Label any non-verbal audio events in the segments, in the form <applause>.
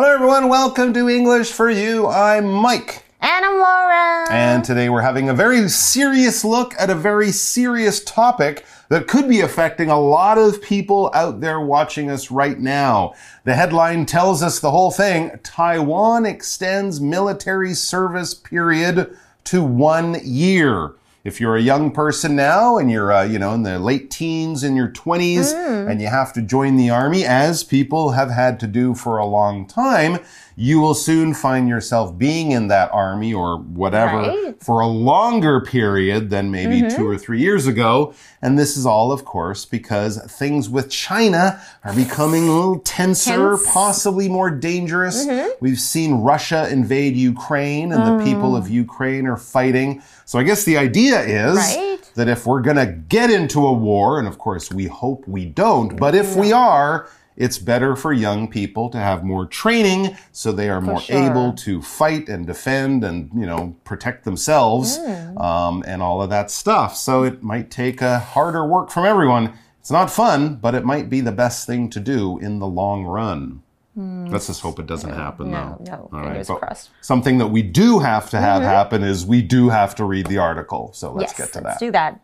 Hello, everyone. Welcome to English for You. I'm Mike. And I'm Laura. And today we're having a very serious look at a very serious topic that could be affecting a lot of people out there watching us right now. The headline tells us the whole thing Taiwan extends military service period to one year. If you're a young person now and you're, uh, you know, in the late teens, in your 20s, Mm. and you have to join the army, as people have had to do for a long time, you will soon find yourself being in that army or whatever Right. for a longer period than maybe mm-hmm. two or three years ago. And this is all, of course, because things with China are becoming a little tenser, Tense. possibly more dangerous. Mm-hmm. We've seen Russia invade Ukraine and the mm. people of Ukraine are fighting. So I guess the idea is Right. that if we're going to get into a war, and of course we hope we don't, but if we are, it's better for young people to have more training so they are more sure. able to fight and defend and, you know, protect themselves Hmm. um, and all of that stuff. So it might take a harder work from everyone. It's not fun, but it might be the best thing to do in the long run. Let's just hope it doesn't happen, Hmm. No, though. no, All right, but crossed. Something that we do have to have happen is we do have to read the article. So let's yes, get to that. let's that. do that.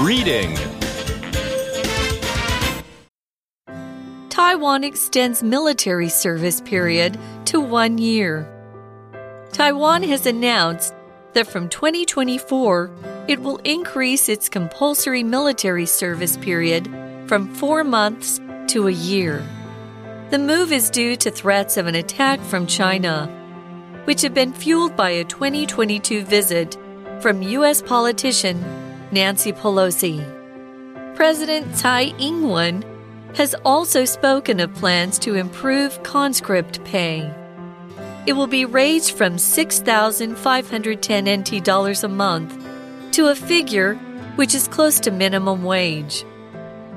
Reading Taiwan extends military service period to one year. Taiwan has announced that from 2024, it will increase its compulsory military service period from four months to a year. The move is due to threats of an attack from China, which have been fueled by a 2022 visit from U.S. politician Nancy Pelosi. President Tsai Ing wen has also spoken of plans to improve conscript pay. It will be raised from 6,510 NT dollars a month to a figure which is close to minimum wage.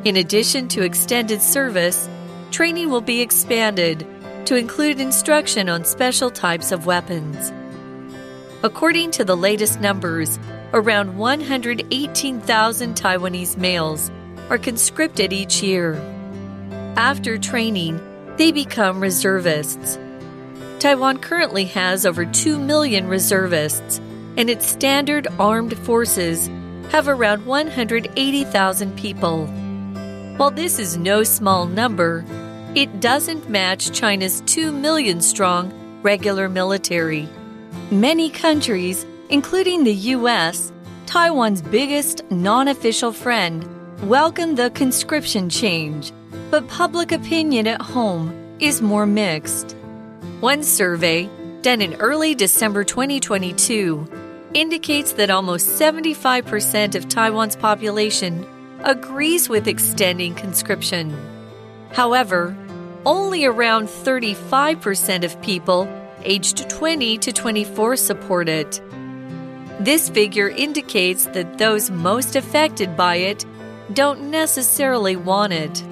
In addition to extended service, training will be expanded to include instruction on special types of weapons. According to the latest numbers, around 118,000 Taiwanese males are conscripted each year. After training, they become reservists. Taiwan currently has over 2 million reservists, and its standard armed forces have around 180,000 people. While this is no small number, it doesn't match China's 2 million strong regular military. Many countries, including the US, Taiwan's biggest non official friend, welcome the conscription change, but public opinion at home is more mixed. One survey, done in early December 2022, indicates that almost 75% of Taiwan's population agrees with extending conscription. However, only around 35% of people aged 20 to 24 support it. This figure indicates that those most affected by it don't necessarily want it.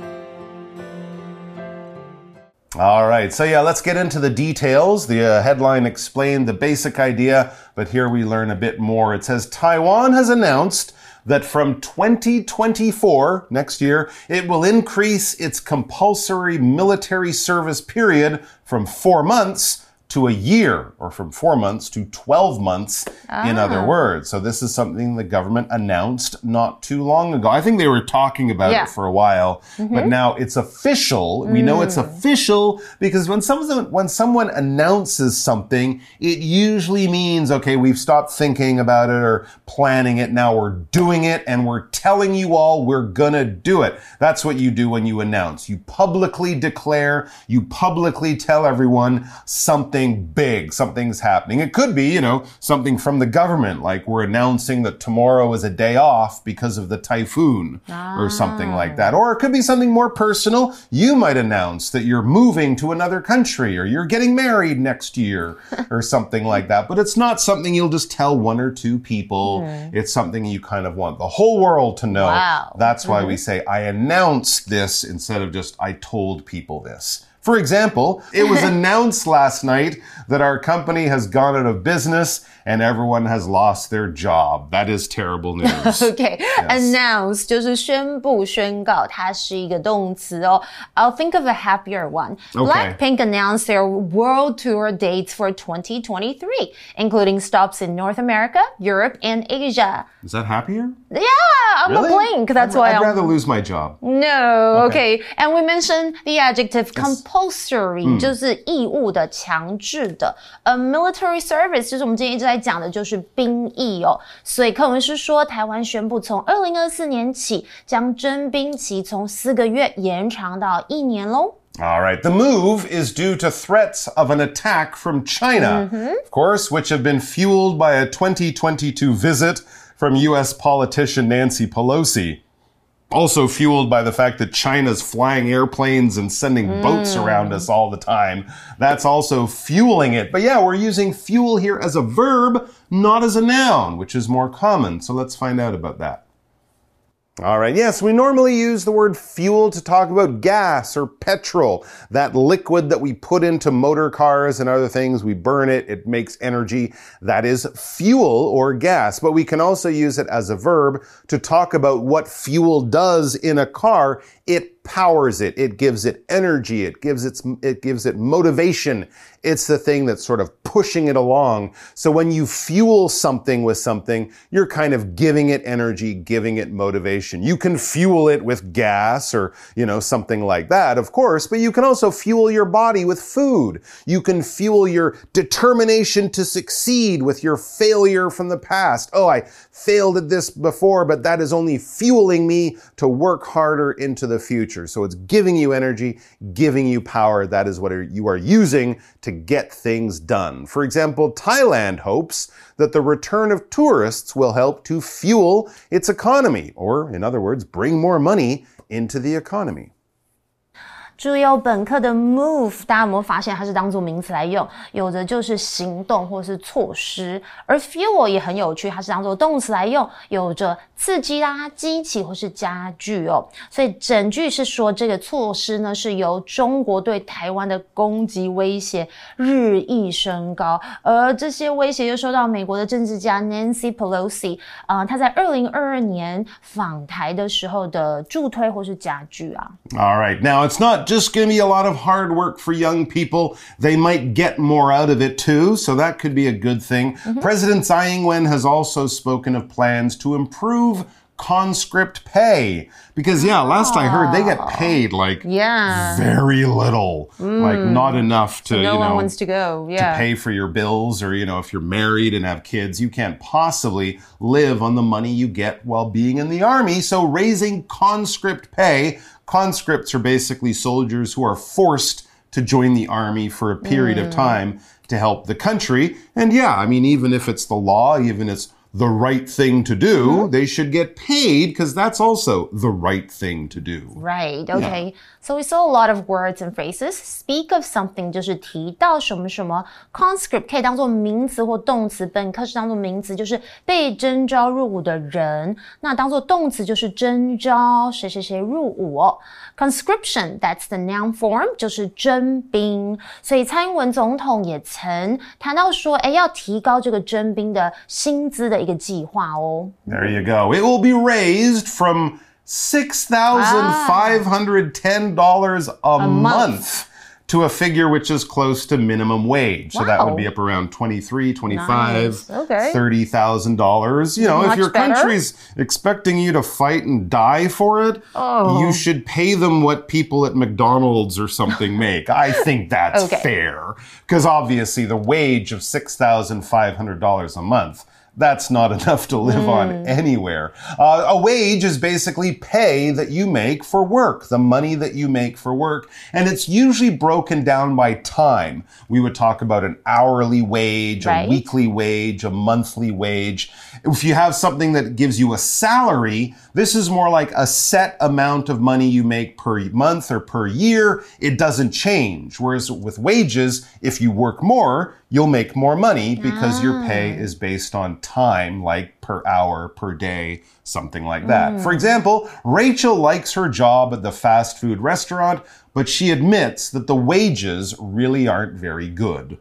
All right, so yeah, let's get into the details. The uh, headline explained the basic idea, but here we learn a bit more. It says Taiwan has announced that from 2024, next year, it will increase its compulsory military service period from four months to a year, or from four months to 12 months, in other ah. words. So, this is something the government announced not too long ago. I think they were talking about Yeah. it for a while, but mm-hmm. now it's official. We know it's mm. official because when someone, when someone announces something, it usually means, okay, we've stopped thinking about it or planning it. Now we're doing it and we're telling you all we're gonna do it. That's what you do when you announce. You publicly declare, you publicly tell everyone something big, something's happening. It could be, you know, something from the government, like we're announcing that tomorrow is a day off because of the typhoon or something like ah. that. Or it could be something more personal. You might announce that you're moving to another country or you're getting married next year <laughs> or something like that. But it's not something you'll just tell one or two people. It's something you kind of want the whole world to know. Wow. That's why we mm-hmm. say, I announced this instead of just, I told people this. For example, it was <laughs> announced last night that our company has gone out of business and everyone has lost their job. That is terrible <laughs> news. okay, announce 就是宣布、宣告，它是一个动词哦。I'll think of a happier one. Okay. Blackpink announced their world tour dates for 2023, including stops in North America, Europe, and Asia. Is that happier? Yeah, I'm Really? a blink. That's I'd, why I'd I'm. rather lose my job. No, Okay. okay. And we mentioned the adjective compulsory，、就是义务的、强制的。 A military service 就是我们今天一直在讲的，就是兵役哦。所以课文是说，台湾宣布从二零二四年起，将征兵期从四个月延长到一年喽。 All right. The move is due to threats of an attack from China, of course, which have been fueled by a 2022 visit from U.S. politician Nancy Pelosi. Also fueled by the fact that China's flying airplanes and sending boats hmm. around us all the time. That's also fueling it. But yeah, we're using fuel here as a verb, not as a noun, which is more common. So let's find out about that. All right. Yes, we normally use the word fuel to talk about gas or petrol, that liquid that we put into motor cars and other things. We burn it, it makes energy. That is fuel or gas. But we can also use it as a verb to talk about what fuel does in a car. It powers it. It gives it energy. It gives it, it gives it motivation. It's the thing that's sort of pushing it along. So when you fuel something with something, you're kind of giving it energy, giving it motivation. You can fuel it with gas or, you know, something like that, of course, but you can also fuel your body with food. You can fuel your determination to succeed with your failure from the past. Oh, I failed at this before, but that is only fueling me to work harder into the future. So it's giving you energy, giving you power. That is what you are using to get things done. For example, Thailand hopes that the return of tourists will help to fuel its economy, or in other words, bring more money into the economy. 注意哦，本课的 move，大家有没有发现它是当做名词来用？有的就是行动或是措施，而 fuel 也很有趣，它是当做动词来用，有着刺激啦、激起或是加剧哦。所以整句是说，这个措施呢是由中国对台湾的攻击威胁日益升高，而这些威胁又受到美国的政治家 Nancy Pelosi 啊、呃，他在二零二二年访台的时候的助推或是加剧啊。All right. Now, it's not just going to be a lot of hard work for young people. They might get more out of it too, so that could be a good thing. Mm-hmm. President Tsai Ing-wen has also spoken of plans to improve conscript pay because yeah, last I heard they get ah. paid like Yeah. very little, like mm. not enough to No you one know wants to go. Yeah. pay for your bills or you know if you're married and have kids you can't possibly live on the money you get while being in the army so raising conscript pay conscripts are basically soldiers who are forced to join the army for a period of mm. time to help the country and yeah i mean even if it's the law even if it's the right thing to do they should get paid because that's also the right thing to do Right. Okay. So we saw a lot of words and phrases. Speak of something 就是提到什么什么，conscript 可以当做名词或动词，本课是当做名词，就是被征召入伍的人。那当做动词就是征召谁谁谁入伍哦。Conscription that's the noun form 就是征兵。所以蔡英文总统也曾谈到说，哎，要提高这个征兵的薪资的 一个计划哦。 There you go. It will be raised from $6,510 a, month. to a figure which is close to minimum wage. So that would Wow. be up around 23, 25, Nice. Okay. $30,000. You know, if Much your better. country's expecting you to fight and die for it, Oh. you should pay them what people at McDonald's or something make. <laughs> I think that's Okay. fair. Because obviously the wage of $6,500 a month that's not <laughs> enough to live on anywhere. Uh, a wage is basically pay that you make for work, the money that you make for work. And it's usually broken down by time. We would talk about an hourly wage, Right. a weekly wage, a monthly wage. If you have something that gives you a salary, this is more like a set amount of money you make per month or per year. It doesn't change. Whereas with wages, if you work more, you'll make more money because your pay ah. is based on time, like per hour, per day, something like that. For example, Rachel likes her job at the fast food restaurant, but she admits that the wages really aren't very good.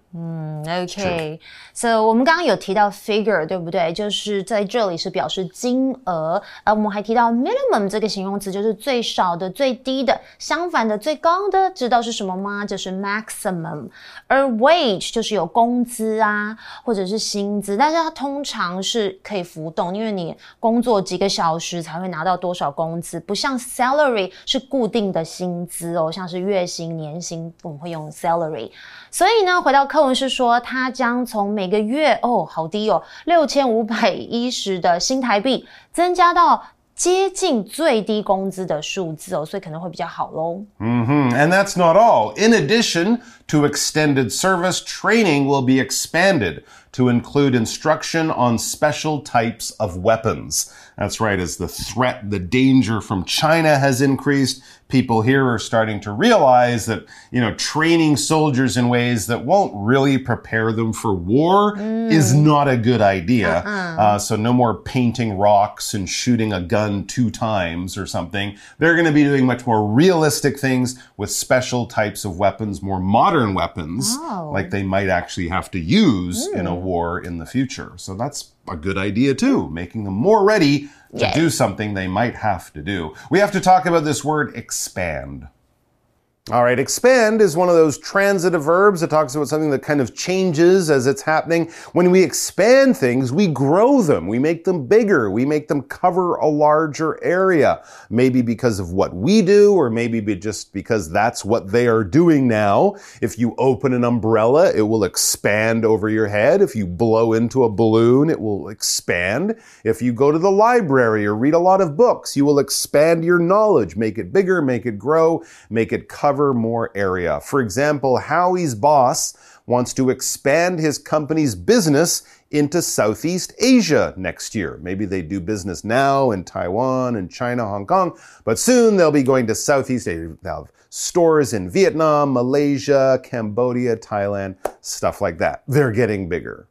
OK，所以、so, 我们刚刚有提到 figure，对不对？就是在这里是表示金额，而我们还提到 minimum 这个形容词，就是最少的、最低的。相反的，最高的，知道是什么吗？就是 maximum。而 wage 就是有工资啊，或者是薪资，但是它通常是可以 浮动，因为你工作几个小时才会拿到多少工资，不像 salary 是固定的薪资哦，像是月薪、年薪，我们会用 salary。所以呢，回到课文是说，他将从每个月哦，好低哦，六千五百一十的新台币，增加到接近最低工资的数字哦，所以可能会比较好喽。Mm -hmm. And that's not all. In addition to extended service, training will be expanded to include instruction on special types of weapons. That's right, as the threat, the danger from China has increased, people here are starting to realize that, you know, training soldiers in ways that won't really prepare them for war mm. is not a good idea. Uh-uh. Uh, so no more painting rocks and shooting a gun two times or something. They're going to be doing much more realistic things with special types of weapons, more modern weapons, oh. like they might actually have to use mm. in a mm. war in the future. So that's a good idea too, making them more ready to do something they might have to do. We have to talk about this word expand. All right, expand is one of those transitive verbs that talks about something that kind of changes as it's happening. When we expand things, we grow them. We make them bigger. We make them cover a larger area. Maybe because of what we do, or maybe just because that's what they are doing now. If you open an umbrella, it will expand over your head. If you blow into a balloon, it will expand. If you go to the library or read a lot of books, you will expand your knowledge, make it bigger, make it grow, make it cover cover more area. For example, Howie's boss wants to expand his company's business into Southeast Asia next year. Maybe they do business now in Taiwan and China, Hong Kong, but soon they'll be going to Southeast Asia. They'll have stores in Vietnam, Malaysia, Cambodia, Thailand, stuff like that. They're getting bigger.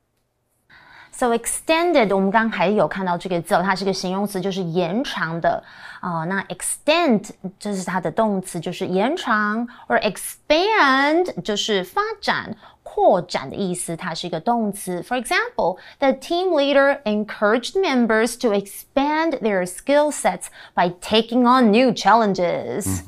So extended，我们刚刚还有看到这个字，它是个形容词，就是延长的啊。那 extend 这是它的动词，就是延长；而 expand 就是发展、扩展的意思，它是一个动词。For example, the team leader encouraged members to expand their skill sets by taking on new challenges.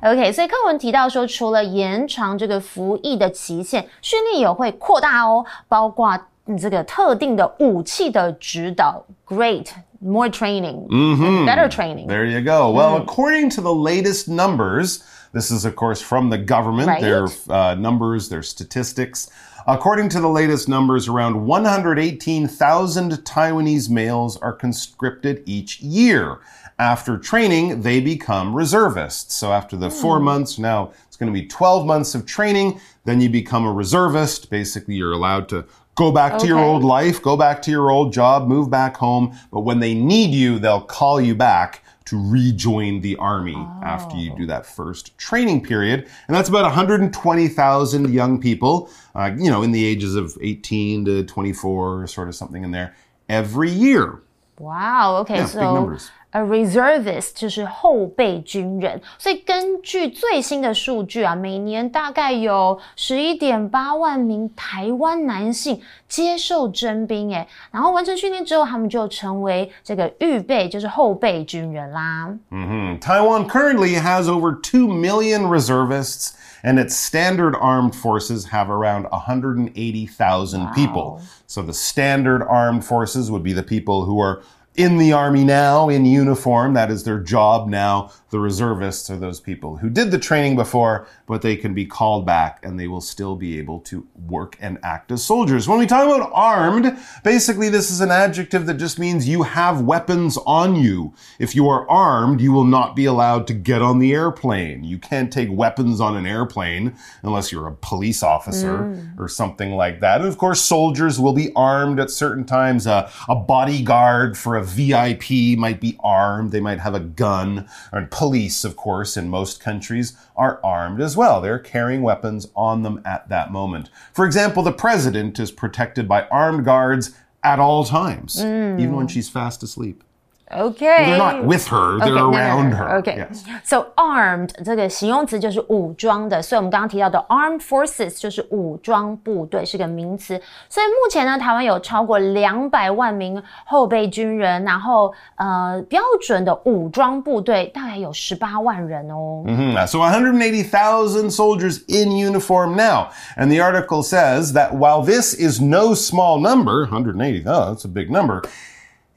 OK，所以课文提到说，除了延长这个服役的期限，训练也会扩大哦，包括。 这个特定的武器的指导，great more training, mm -hmm. better training. There you go. Well, mm. according to the latest numbers, this is of course from the government. Right. Their uh, numbers, their statistics. According to the latest numbers, around 118,000 Taiwanese males are conscripted each year. After training, they become reservists. So after the four hmm. months, now it's going to be 12 months of training. Then you become a reservist. Basically, you're allowed to Go back okay. to your old life, go back to your old job, move back home. But when they need you, they'll call you back to rejoin the army oh. after you do that first training period. And that's about 120,000 young people, uh, you know, in the ages of 18 to 24, sort of something in there, every year. Wow. Okay. Yeah, so A reservist 就是后备军人，所以根据最新的数据啊，每年大概有十一点八万名台湾男性接受征兵，诶，然后完成训练之后，他们就成为这个预备，就是后备军人啦。嗯哼，Taiwan currently has over two million reservists. and its standard armed forces have around 180,000 wow. people. So the standard armed forces would be the people who are in the army now, in uniform. That is their job now. The reservists are those people who did the training before, but they can be called back and they will still be able to work and act as soldiers. When we talk about armed, basically this is an adjective that just means you have weapons on you. If you are armed, you will not be allowed to get on the airplane. You can't take weapons on an airplane unless you're a police officer mm. or something like that. And of course, soldiers will be armed at certain times. Uh, a bodyguard for a VIP might be armed. They might have a gun. And police, of course, in most countries are armed as well. They're carrying weapons on them at that moment. For example, the president is protected by armed guards at all times, even when mm. she's fast asleep. Okay. They're not with her, they're Okay, no, no, no, around no. her. Okay. Yes. So armed 这个形容词就是武装的，所以我们刚刚提到的 armed forces 就是武装部队，是个名词。所以目前呢，台湾有超过两百万名后备军人，然后呃标准的武装部队大概有十八万人哦。 Mhm. So 180,000 soldiers in uniform now. And the article says that while this is no small number, 180, oh, that's a big number,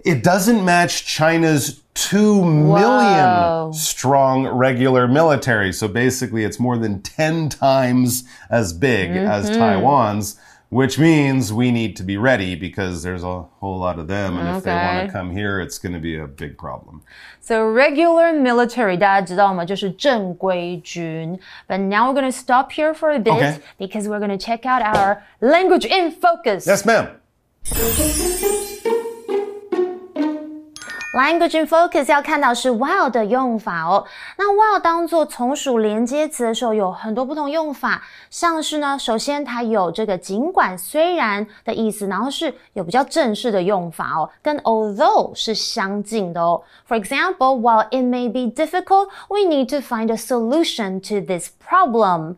it doesn't match China's 2 million Whoa. strong regular military. So basically, it's more than 10 times as big as Taiwan's. Which means we need to be ready because there's a whole lot of them. And if they want Okay. to come here, it's going to be a big problem. So regular military 大家知道吗？就是正规军。But now we're going to stop here for a bit Okay. because we're going to check out our language in focus. Yes, ma'am. Language in focus 要看到是 while 的用法哦。那 while 当做从属连接词的时候，有很多不同用法，像是呢，首先它有这个尽管、虽然的意思，然后是有比较正式的用法哦，跟 although 是相近的哦。For example, while it may be difficult, we need to find a solution to this problem.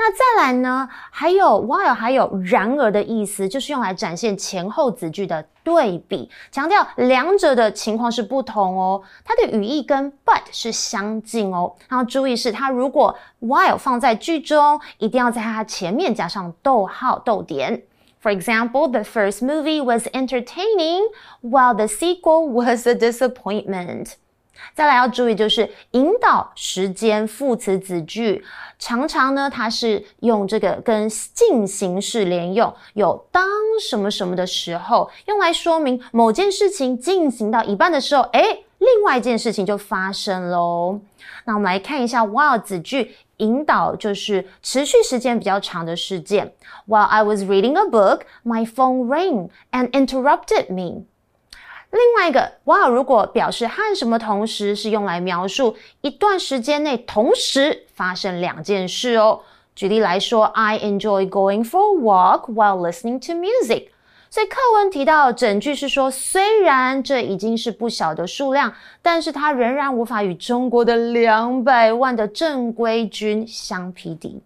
那再来呢，还有 while 还有然而的意思，就是用来展现前后子句的对比，强调两者的情况是不同哦。它的语义跟 but 是相近哦。然后注意是它如果 while 放在句中，一定要在它前面加上逗号逗点。For example, the first movie was entertaining, while the sequel was a disappointment. 再来要注意就是引导时间副词子句，常常呢它是用这个跟进行式连用，有当什么什么的时候，用来说明某件事情进行到一半的时候，诶，另外一件事情就发生喽。那我们来看一下 while 子句。引导就是持续时间比较长的事件。While I was reading a book, my phone rang and interrupted me. 另外一个 while 如果表示和什么同时，是用来描述一段时间内同时发生两件事哦。举例来说，I enjoy going for a walk while listening to music。所以课文提到整句是说，虽然这已经是不小的数量，但是它仍然无法与中国的两百万的正规军相匹敌。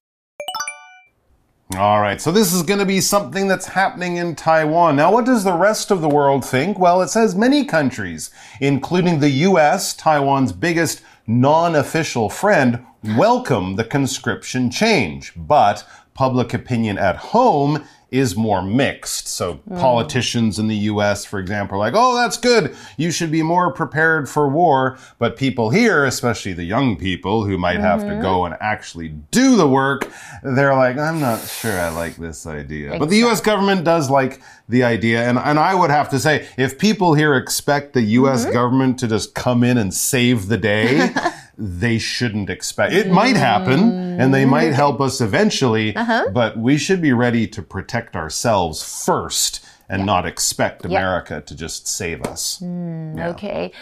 All right, so this is going to be something that's happening in Taiwan. Now, what does the rest of the world think? Well, it says many countries, including the US, Taiwan's biggest non official friend, welcome the conscription change. But public opinion at home is more mixed. So, politicians in the US, for example, are like, oh, that's good. You should be more prepared for war. But people here, especially the young people who might have to go and actually do the work, they're like, I'm not sure I like this idea. But the US government does like the idea. And, and I would have to say, if people here expect the US mm-hmm. government to just come in and save the day, <laughs> they shouldn't expect. It might happen and they might mm. help us eventually uh-huh. but we should be ready to protect ourselves first and not expect america to just save us. Mm, OK。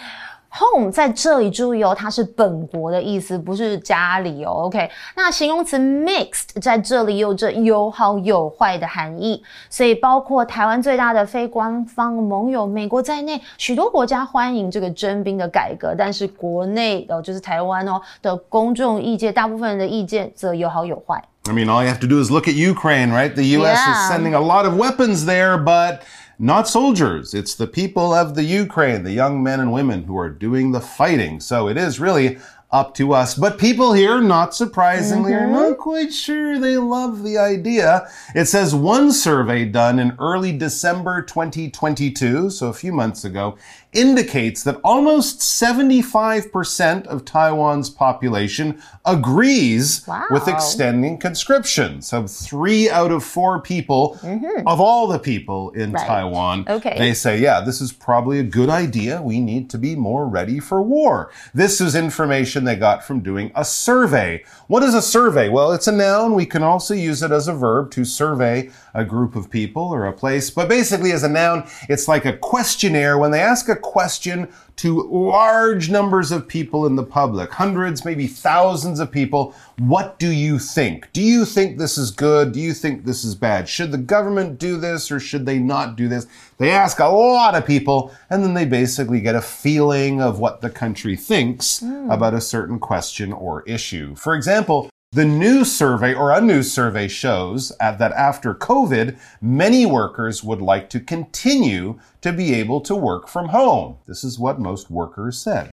Home 在这里注意哦，它是本国的意思，不是家里哦。OK，那形容词 mixed 在这里有着有好有坏的含义，所以包括台湾最大的非官方盟友美国在内，许多国家欢迎这个征兵的改革，但是国内哦，就是台湾哦的公众意见，大部分人的意见则有好有坏。 i mean all you have to do is look at ukraine right the us Yeah. is sending a lot of weapons there but not soldiers. It's the people of the ukraine the young men and women who are doing the fighting. So it is really up to us. But people here, not surprisingly, are not mm-hmm. quite sure they love the idea. It says one survey done in early December 2022, so a few months ago, indicates that almost 75% of Taiwan's population agrees Wow. with extending conscription. So three out of four people mm-hmm. of all the people in Right. Taiwan, Okay. they say, yeah, this is probably a good idea. We need to be more ready for war. This is information they got from doing a survey. What is a survey? Well, it's a noun. We can also use it as a verb to survey a group of people or a place. But basically, as a noun, it's like a questionnaire. When they ask a question to large numbers of people in the public, hundreds, maybe thousands of people, what do you think? Do you think this is good? Do you think this is bad? Should the government do this or should they not do this? They ask a lot of people and then they basically get a feeling of what the country thinks mm. about a certain question or issue. For example, the new survey or a new survey shows that after COVID, many workers would like to continue to be able to work from home. This is what most workers said.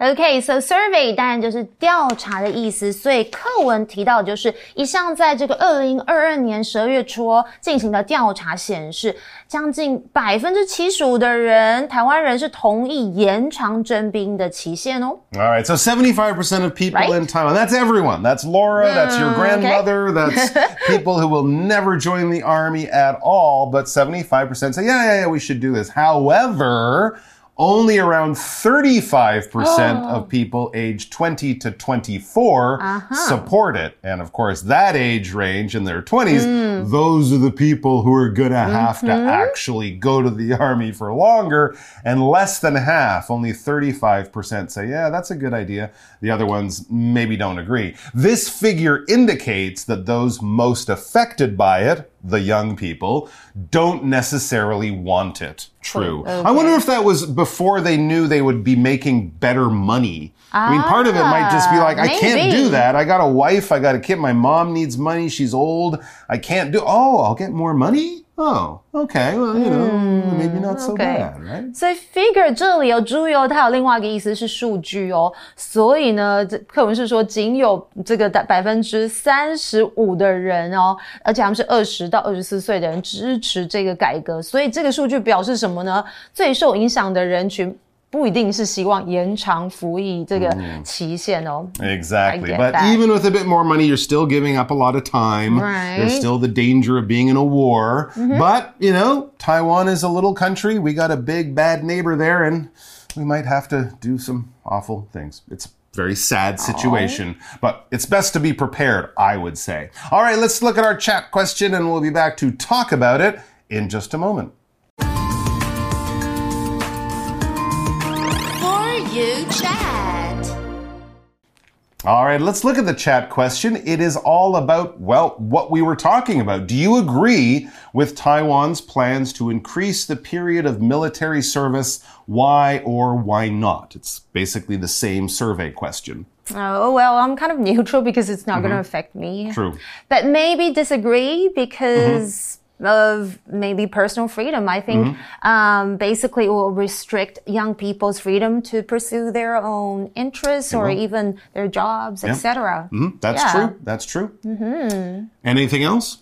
OK，so survey 当然就是调查的意思，所以课文提到就是一项在这个二零二二年十二月初进行的调查显示，将近百分之七十五的人，台湾人是同意延长征兵的期限哦。All right, so seventy-five percent of people right? in Taiwan. That's everyone. That's Laura. That's your grandmother. Okay. That's <laughs> people who will never join the army at all. But seventy-five percent say, yeah, yeah, yeah, we should do this. However only around 35% oh. of people aged 20 to 24 uh-huh. support it. And of course, that age range in their 20s, mm. those are the people who are going to have mm-hmm. to actually go to the army for longer. And less than half, only 35% say, yeah, that's a good idea. The other ones maybe don't agree. This figure indicates that those most affected by it, the young people, don't necessarily want it. True. Okay. I wonder if that was before they knew they would be making better money. Ah, I mean, part of it might just be like, maybe. I can't do that. I got a wife, I got a kid, my mom needs money, she's old, I can't do, oh, I'll get more money? Oh, okay. Well, you know, mm, maybe not so bad, right? 所以 figure 这里有猪油，它有另外一个意思是数据哦。所以呢，这课文是说仅有这个百分之三十五的人哦，而且他们是二十到二十四岁的人支持这个改革。所以这个数据表示什么呢？最受影响的人群。不一定是希望延长服役这个期限哦。Exactly. But that. even with a bit more money, you're still giving up a lot of time. Right. There's still the danger of being in a war. Mm -hmm. But, you know, Taiwan is a little country. We got a big bad neighbor there and we might have to do some awful things. It's very sad situation, Aww. but it's best to be prepared, I would say. All right, let's look at our chat question and we'll be back to talk about it in just a moment. You chat. All right, let's look at the chat question. It is all about, well, what we were talking about. Do you agree with Taiwan's plans to increase the period of military service? Why or why not? It's basically the same survey question. Oh, well, I'm kind of <laughs> neutral because it's not mm -hmm. going to affect me. True. But maybe disagree because. Mm -hmm of maybe personal freedom. I think mm -hmm. um, basically it will restrict young people's freedom to pursue their own interests or even their jobs, yeah. etc. Mm -hmm. That's yeah. true. That's true. Mm -hmm. Anything else?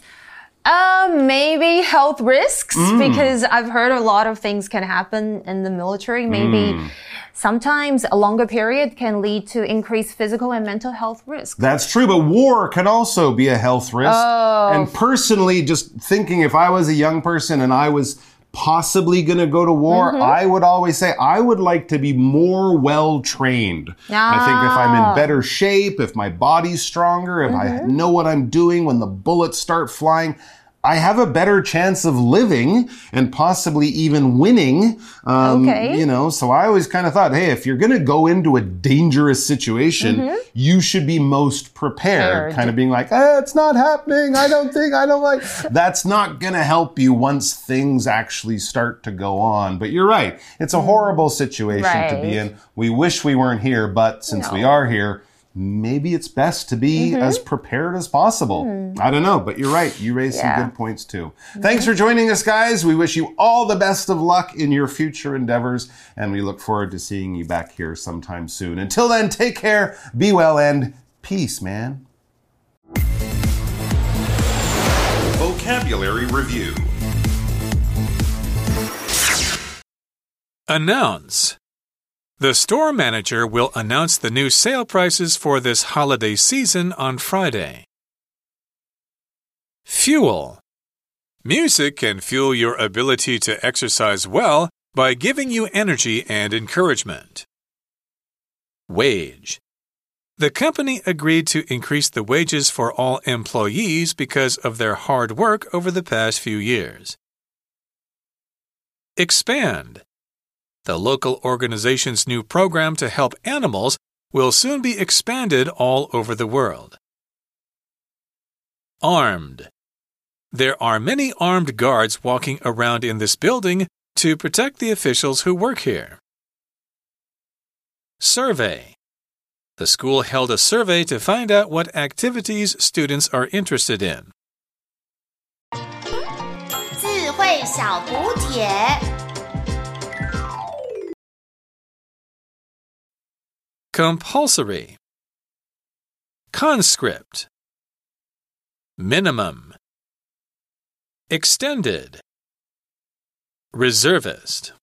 Um, maybe health risks mm. because I've heard a lot of things can happen in the military. Maybe mm. sometimes a longer period can lead to increased physical and mental health risks. That's true, but war can also be a health risk. Oh. And personally, just thinking if I was a young person and I was possibly going to go to war, mm-hmm. I would always say I would like to be more well trained. I think if I'm in ah. better shape, if my body's stronger, if mm-hmm. I know what I'm doing when the bullets start flying, I have a better chance of living and possibly even winning. Um, okay. You know, so I always kind of thought, hey, if you're going to go into a dangerous situation, mm -hmm. you should be most prepared. Kind of being like, eh, it's not happening. I don't think, I don't like. <laughs> That's not going to help you once things actually start to go on. But you're right. It's a mm-hmm. horrible situation right. to be in. We wish we weren't here, but since no. we are here, maybe it's best to be mm-hmm. as prepared as possible. Mm. I don't know, but you're right. You raised yeah. some good points too. Mm-hmm. Thanks for joining us, guys. We wish you all the best of luck in your future endeavors, and we look forward to seeing you back here sometime soon. Until then, take care, be well, and peace, man. Vocabulary Review Announce the store manager will announce the new sale prices for this holiday season on Friday. Fuel. Music can fuel your ability to exercise well by giving you energy and encouragement. Wage. The company agreed to increase the wages for all employees because of their hard work over the past few years. Expand. The local organization's new program to help animals will soon be expanded all over the world. Armed. There are many armed guards walking around in this building to protect the officials who work here. Survey. The school held a survey to find out what activities students are interested in. 智慧小补帖。 Compulsory. Conscript. Minimum. Extended. Reservist.